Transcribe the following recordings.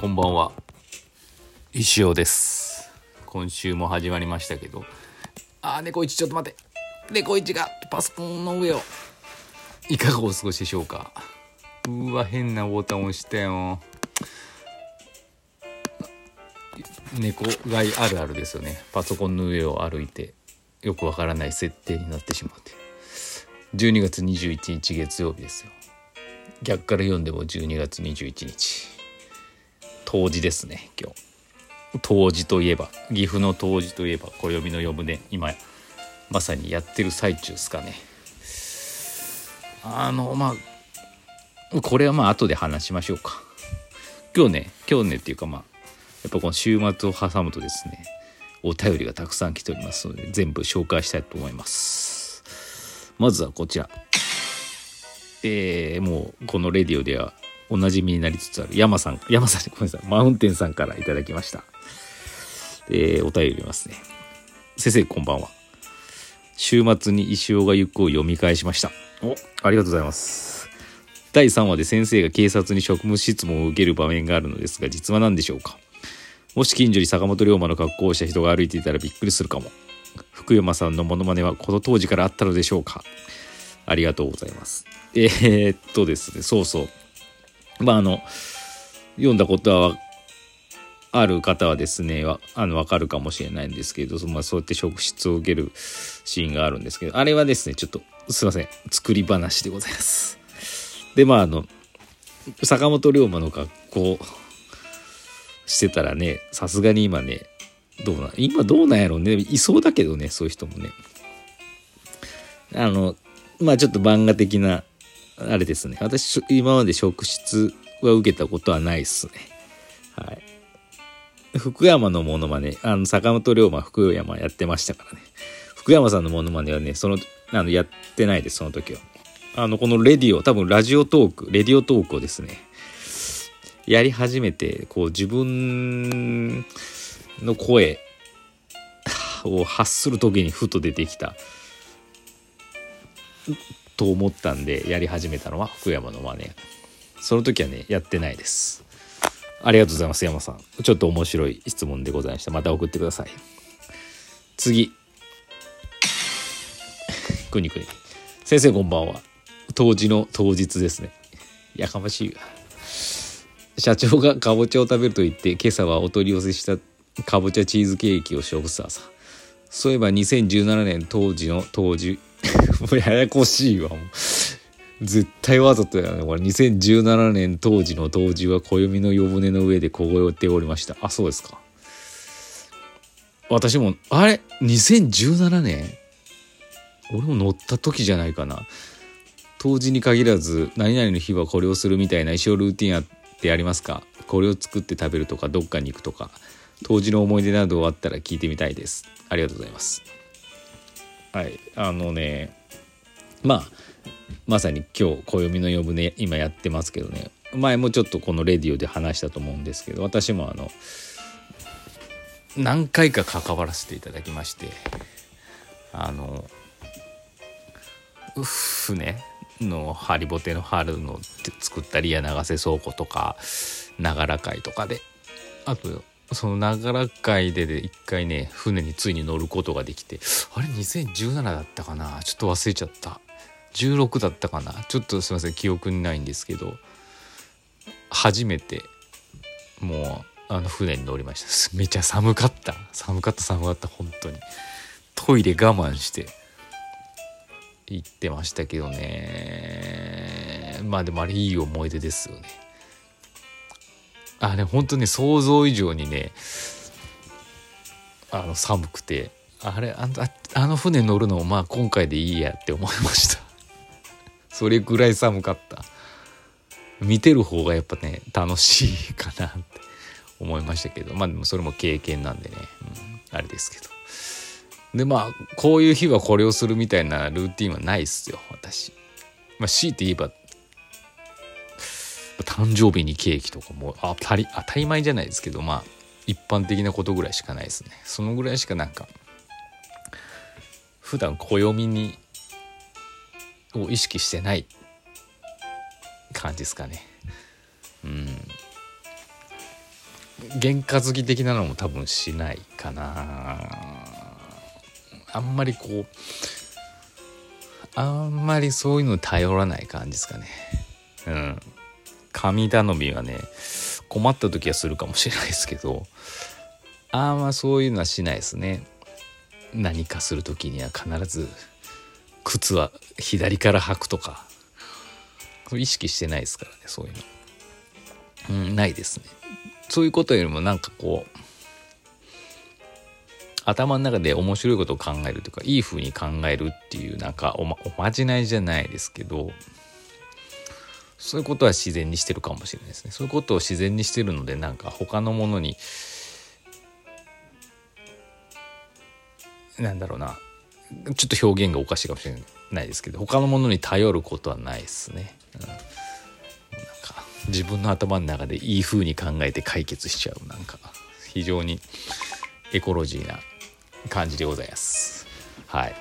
こんばんは。石尾です。今週も始まりましたけど。あー猫一ちょっと待って。猫一がパソコンの上を。いかがお過ごしでしょうか。うわ変なボタン押したよ。猫飼いあるあるですよね。パソコンの上を歩いてよくわからない設定になってしまって。12月21日月曜日ですよ。逆から読んでも12月21日。冬至ですね今日。冬至といえば岐阜の冬至といえば暦の呼ぶね今まさにやってる最中ですかね。あのまあこれはまあ後で話しましょうか。今日ね今日ねっていうかまあやっぱこの週末を挟むとですねお便りがたくさん来ておりますので全部紹介したいと思います。まずはこちら。えー、もうこのレディオではおなじみになりつつある山さん山さん ごめんなさいマウンテンさんからいただきました。えー、お便りますね。先生こんばんは。週末に石尾が行くを読み返しました。おありがとうございます。第3話で先生が警察に職務質問を受ける場面があるのですが実は何でしょうか。もし近所に坂本龍馬の格好をした人が歩いていたらびっくりするかも。福山さんのモノマネはこの当時からあったのでしょうか。ありがとうございます。えー、っとですねそうそうまああの読んだことはある方はですねわあの分かるかもしれないんですけど、まあ、そうやって職質を受けるシーンがあるんですけどあれはですねちょっとすいません作り話でございます。でまああの坂本龍馬の格好してたらねさすがに今ねどうな今どうなんやろうね。いそうだけどねそういう人もね。あのまあちょっと漫画的なあれですね。私今まで職質は受けたことはないっすね。はい。福山のモノマネあの坂本龍馬福山やってましたからね。福山さんのモノマネはねそのあのやってないですその時は。あのこのレディオ多分ラジオトークレディオトークをですねやり始めてこう自分の声を発する時にふと出てきた。と思ったんでやり始めたのは福山の真似。その時はねやってないです。ありがとうございます山さん。ちょっと面白い質問でございました。また送ってください。次。くにくに。先生こんばんは。当時の当日ですね。やかましい社長がかぼちゃを食べると言って今朝はお取り寄せしたかぼちゃチーズケーキを食す朝。そういえば2017年当時の当時 もうややこしいわ絶対わざとやねこれ。2017年当時の当時は暦の夜船の上で凍えておりました。あそうですか。私もあれ？2017年？俺も乗った時じゃないかな。当時に限らず何々の日はこれをするみたいな衣装ルーティンあってありますか？これを作って食べるとかどっかに行くとか当時の思い出などあったら聞いてみたいです。ありがとうございます。はい。あのねまあまさに今日暦の呼ぶね今やってますけどね。前もちょっとこのレディオで話したと思うんですけど私もあの何回か関わらせていただきましてあの船のハリボテの春の作ったりや長瀬倉庫とか長良会とかであとその長良会でで一回ね船についに乗ることができてあれ2017だったかな？ちょっと忘れちゃった。16だったかな？ちょっとすいません記憶にないんですけど初めてもうあの船に乗りました。めちゃ寒かった。寒かった寒かった本当に。トイレ我慢して行ってましたけどね。まあでもあれいい思い出ですよね。あれ本当に想像以上にねあの寒くて。あれああの船乗るのまあ今回でいいやって思いました。それぐらい寒かった。見てる方がやっぱね楽しいかなって思いましたけど。まあでもそれも経験なんでね、うん、あれですけど。でまあこういう日はこれをするみたいなルーティンはないっすよ私。まあ強いて言えば誕生日にケーキとかも当たり当たり前じゃないですけどまあ一般的なことぐらいしかないですね。そのぐらいしかなんか普段暦にを意識してない感じですかね。うん。験担ぎ的なのも多分しないかな。あんまりこうあんまりそういうの頼らない感じですかね。うん。神頼みはね困った時はするかもしれないですけどあんまそういうのはしないですね。何かする時には必ず靴は左から履くとか意識してないですからねそういうの。うんないですね。そういうことよりもなんかこう頭の中で面白いことを考えるというかいい風に考えるっていうなんかおまおまじないじゃないですけどそういうことは自然にしてるかもしれないですね。そういうことを自然にしてるのでなんか他のものになんだろうな。ちょっと表現がおかしいかもしれないですけど他のものに頼ることはないですね、うん、なんか自分の頭の中でいい風に考えて解決しちゃうなんか非常にエコロジーな感じでございます。はい。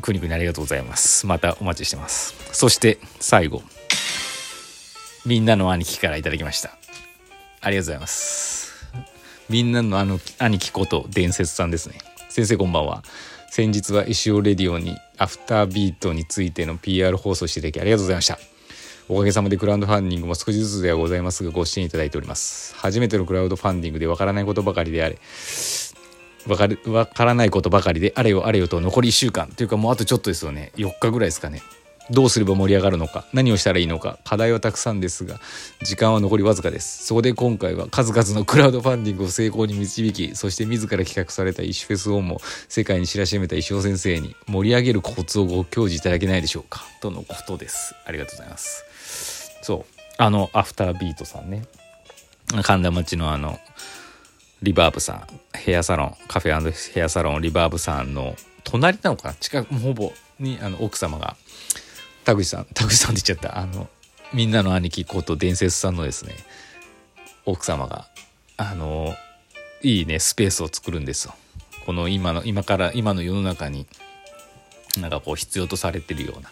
くにくにありがとうございます。またお待ちしてます。そして最後。みんなの兄貴からいただきました。ありがとうございます。みんなのあの兄貴こと伝説さんですね。先生こんばんは。先日は石尾レディオにアフタービートについての PR 放送していただきありがとうございました。おかげさまでクラウドファンディングも少しずつではございますがご支援いただいております。初めてのクラウドファンディングでわからないことばかりであれ。わかるわからないことばかりであれよあれよと残り1週間。というかもうあとちょっとですよね。4日ぐらいですかね。どうすれば盛り上がるのか何をしたらいいのか課題はたくさんですが時間は残りわずかです。そこで今回は数々のクラウドファンディングを成功に導きそして自ら企画された石フェスをも世界に知らしめた石尾先生に盛り上げるコツをご教示いただけないでしょうかとのことです。ありがとうございます。そう。あのアフタービートさんね。神田町のあのリバーブさん。ヘアサロン。カフェヘアサロンリバーブさんの隣なのかな？近くほぼにあの奥様が田口さん田口さんって言っちゃった。あのみんなの兄貴こと伝説さんのですね奥様があのいいねスペースを作るんですよ。この今の今から今の世の中になんかこう必要とされてるような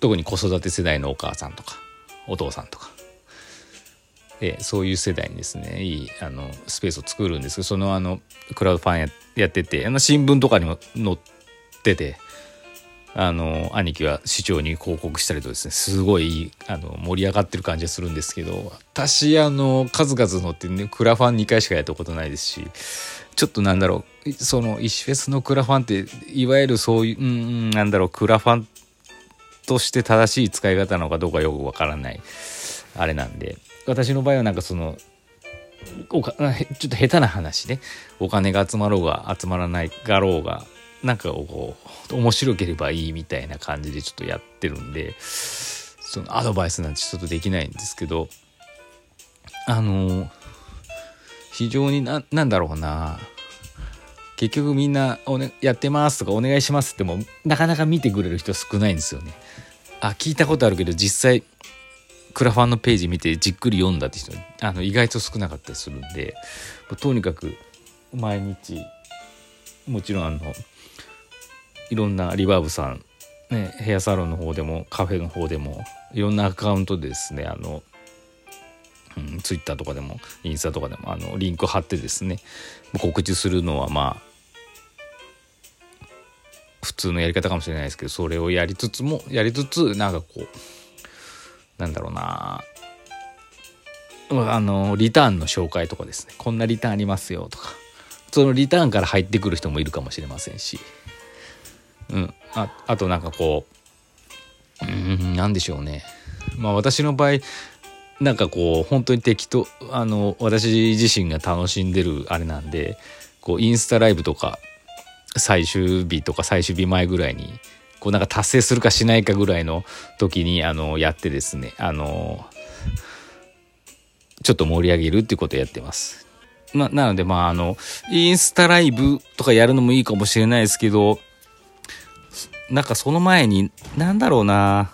特に子育て世代のお母さんとかお父さんとか。でそういう世代にですねいいあのスペースを作るんですけどそのあのクラウドファンややっててあの新聞とかにも載っててあの兄貴は市長に広告したりとですねすごいあの盛り上がってる感じがするんですけど私あの数々のってねクラファン2回しかやったことないですしちょっとなんだろうその石フェスのクラファンっていわゆるそういううんなんだろうクラファンとして正しい使い方なのかどうかよくわからないあれなんで私の場合はなんかそのおかちょっと下手な話ね。お金が集まろうが集まらないがろうがなんかこう面白ければいいみたいな感じでちょっとやってるんでそのアドバイスなんてちょっとできないんですけどあの非常にななんだろうな結局みんなお、ね、やってますとかお願いしますってもなかなか見てくれる人少ないんですよね。あ聞いたことあるけど実際クラファンのページ見てじっくり読んだって人あの意外と少なかったりするんでとにかく毎日もちろんあのいろんなリバーブさん、ね、ヘアサロンの方でもカフェの方でもいろんなアカウントでですねあの、うん、ツイッターとかでもインスタとかでもあのリンク貼ってですね告知するのはまあ普通のやり方かもしれないですけどそれをやりつつもやりつつなんかこうなんだろうなあのリターンの紹介とかですねこんなリターンありますよとかそのリターンから入ってくる人もいるかもしれませんし。うん。ああとなんかこううん何でしょうね。まあ私の場合なんかこう本当に適当あの私自身が楽しんでるあれなんでこうインスタライブとか最終日とか最終日前ぐらいにこうなんか達成するかしないかぐらいの時にあのやってですねあのちょっと盛り上げるっていうことをやってます。ま、なのでまああのインスタライブとかやるのもいいかもしれないですけどなんかその前になんだろうな。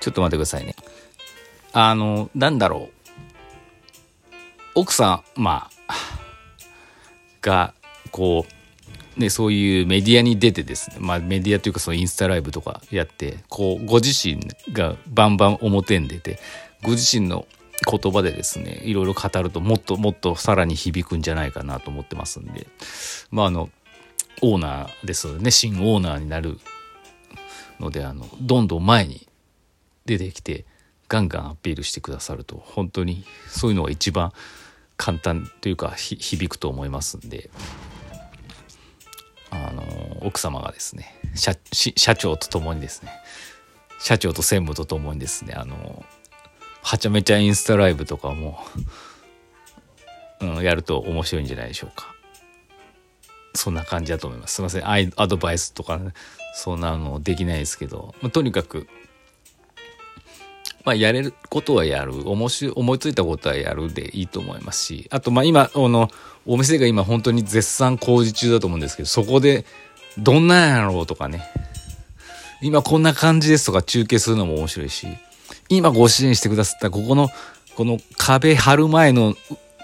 ちょっと待ってくださいね。あのなんだろう。奥さんまあがこうね、そういうメディアに出てですね、まあ、メディアというかそのインスタライブとかやってこうご自身がバンバン表に出てご自身の言葉でですねいろいろ語るともっともっとさらに響くんじゃないかなと思ってますんで。まああのオーナーですね。新オーナーになるのであのどんどん前に出てきてガンガンアピールしてくださると本当にそういうのが一番簡単というか響くと思いますんで。あの奥様がですね社社長と共にですね社長と専務と共にですねあのはちゃめちゃインスタライブとかも、うん、やると面白いんじゃないでしょうか。そんな感じだと思います。すいません。アドバイスとか、ね、そんなのできないですけど、まあ、とにかくまあ、やれることはやる。思し思いついたことはやるでいいと思いますし。あとまあ今あのお店が今本当に絶賛工事中だと思うんですけどそこでどんなんやろうとかね。今こんな感じですとか中継するのも面白いし。今ご支援してくださったここのこの壁貼る前の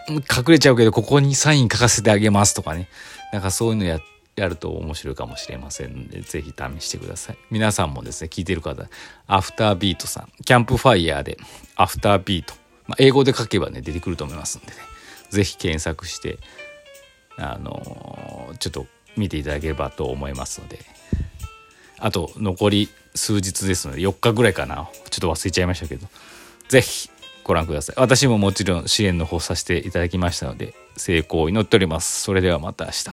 隠れちゃうけどここにサイン書かせてあげますとかね。なんかそういうのややると面白いかもしれませんので、ぜひ試してください。皆さんもですね、聞いてる方、アフタービートさん、キャンプファイヤーで、アフタービート、まあ、英語で書けばね、出てくると思いますんでね、ぜひ検索して、あのー、ちょっと見ていただければと思いますので、あと、残り数日ですので、4日ぐらいかな、ちょっと忘れちゃいましたけど、ぜひご覧ください。私ももちろん支援の方させていただきましたので、成功を祈っております。それではまた明日。